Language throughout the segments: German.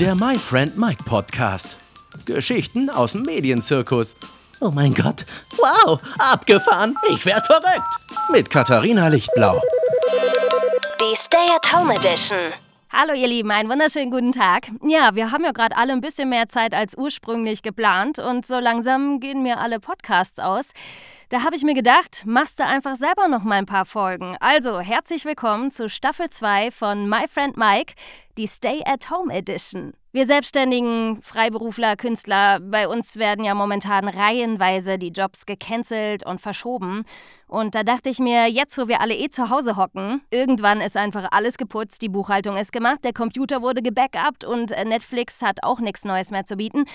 Der My Friend Mike Podcast. Geschichten aus dem Medienzirkus. Oh mein Gott, wow, abgefahren, ich werd verrückt. Mit Katharina Lichtblau. Die Stay-at-Home Edition. Hallo ihr Lieben, einen wunderschönen guten Tag. Ja, wir haben ja gerade alle ein bisschen mehr Zeit als ursprünglich geplant und so langsam gehen mir alle Podcasts aus. Da habe ich mir gedacht, machst du einfach selber noch mal ein paar Folgen. Also, herzlich willkommen zu Staffel 2 von My Friend Mike, die Stay at Home Edition. Wir selbstständigen Freiberufler, Künstler, bei uns werden ja momentan reihenweise die Jobs gecancelt und verschoben. Und da dachte ich mir, jetzt wo wir alle eh zu Hause hocken, irgendwann ist einfach alles geputzt, die Buchhaltung ist gemacht, der Computer wurde gebackupt und äh, Netflix hat auch nichts Neues mehr zu bieten.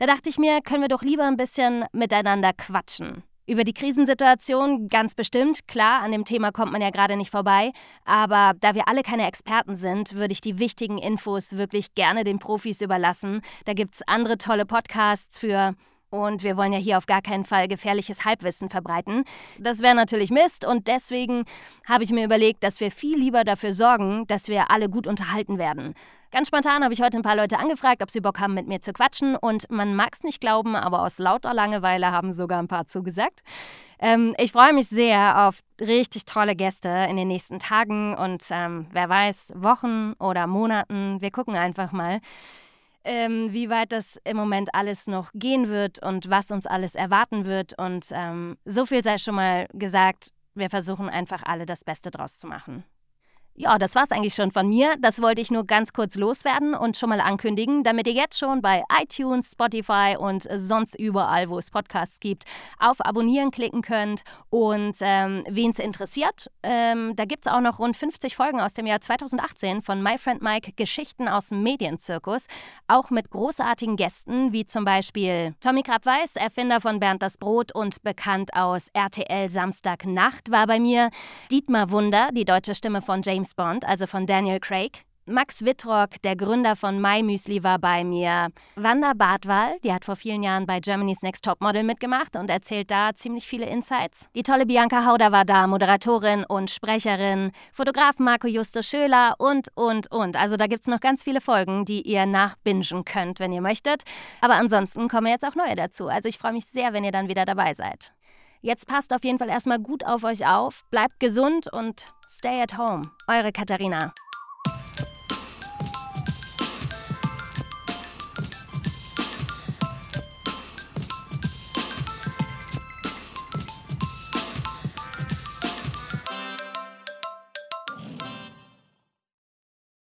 Da dachte ich mir, können wir doch lieber ein bisschen miteinander quatschen. Über die Krisensituation ganz bestimmt, klar, an dem Thema kommt man ja gerade nicht vorbei, aber da wir alle keine Experten sind, würde ich die wichtigen Infos wirklich gerne den Profis überlassen. Da gibt es andere tolle Podcasts für und wir wollen ja hier auf gar keinen Fall gefährliches Halbwissen verbreiten. Das wäre natürlich Mist und deswegen habe ich mir überlegt, dass wir viel lieber dafür sorgen, dass wir alle gut unterhalten werden. Ganz spontan habe ich heute ein paar Leute angefragt, ob sie Bock haben, mit mir zu quatschen. Und man mag es nicht glauben, aber aus lauter Langeweile haben sogar ein paar zugesagt. Ähm, ich freue mich sehr auf richtig tolle Gäste in den nächsten Tagen und ähm, wer weiß, Wochen oder Monaten. Wir gucken einfach mal. Ähm, wie weit das im Moment alles noch gehen wird und was uns alles erwarten wird. Und ähm, so viel sei schon mal gesagt, wir versuchen einfach alle das Beste draus zu machen. Ja, das war's eigentlich schon von mir. Das wollte ich nur ganz kurz loswerden und schon mal ankündigen, damit ihr jetzt schon bei iTunes, Spotify und sonst überall, wo es Podcasts gibt, auf Abonnieren klicken könnt. Und ähm, wen es interessiert, ähm, da gibt es auch noch rund 50 Folgen aus dem Jahr 2018 von My Friend Mike Geschichten aus dem Medienzirkus. Auch mit großartigen Gästen, wie zum Beispiel Tommy Krabweis, Erfinder von Bernd das Brot und bekannt aus RTL Samstagnacht, war bei mir. Dietmar Wunder, die deutsche Stimme von James James Bond, also von Daniel Craig. Max Wittrock, der Gründer von My Müsli, war bei mir. Wanda Bartwal, die hat vor vielen Jahren bei Germany's Next Topmodel mitgemacht und erzählt da ziemlich viele Insights. Die tolle Bianca Hauder war da, Moderatorin und Sprecherin. Fotograf Marco Justo Schöler und, und, und. Also da gibt es noch ganz viele Folgen, die ihr nachbingen könnt, wenn ihr möchtet. Aber ansonsten kommen jetzt auch neue dazu. Also ich freue mich sehr, wenn ihr dann wieder dabei seid. Jetzt passt auf jeden Fall erstmal gut auf euch auf, bleibt gesund und stay at home. Eure Katharina.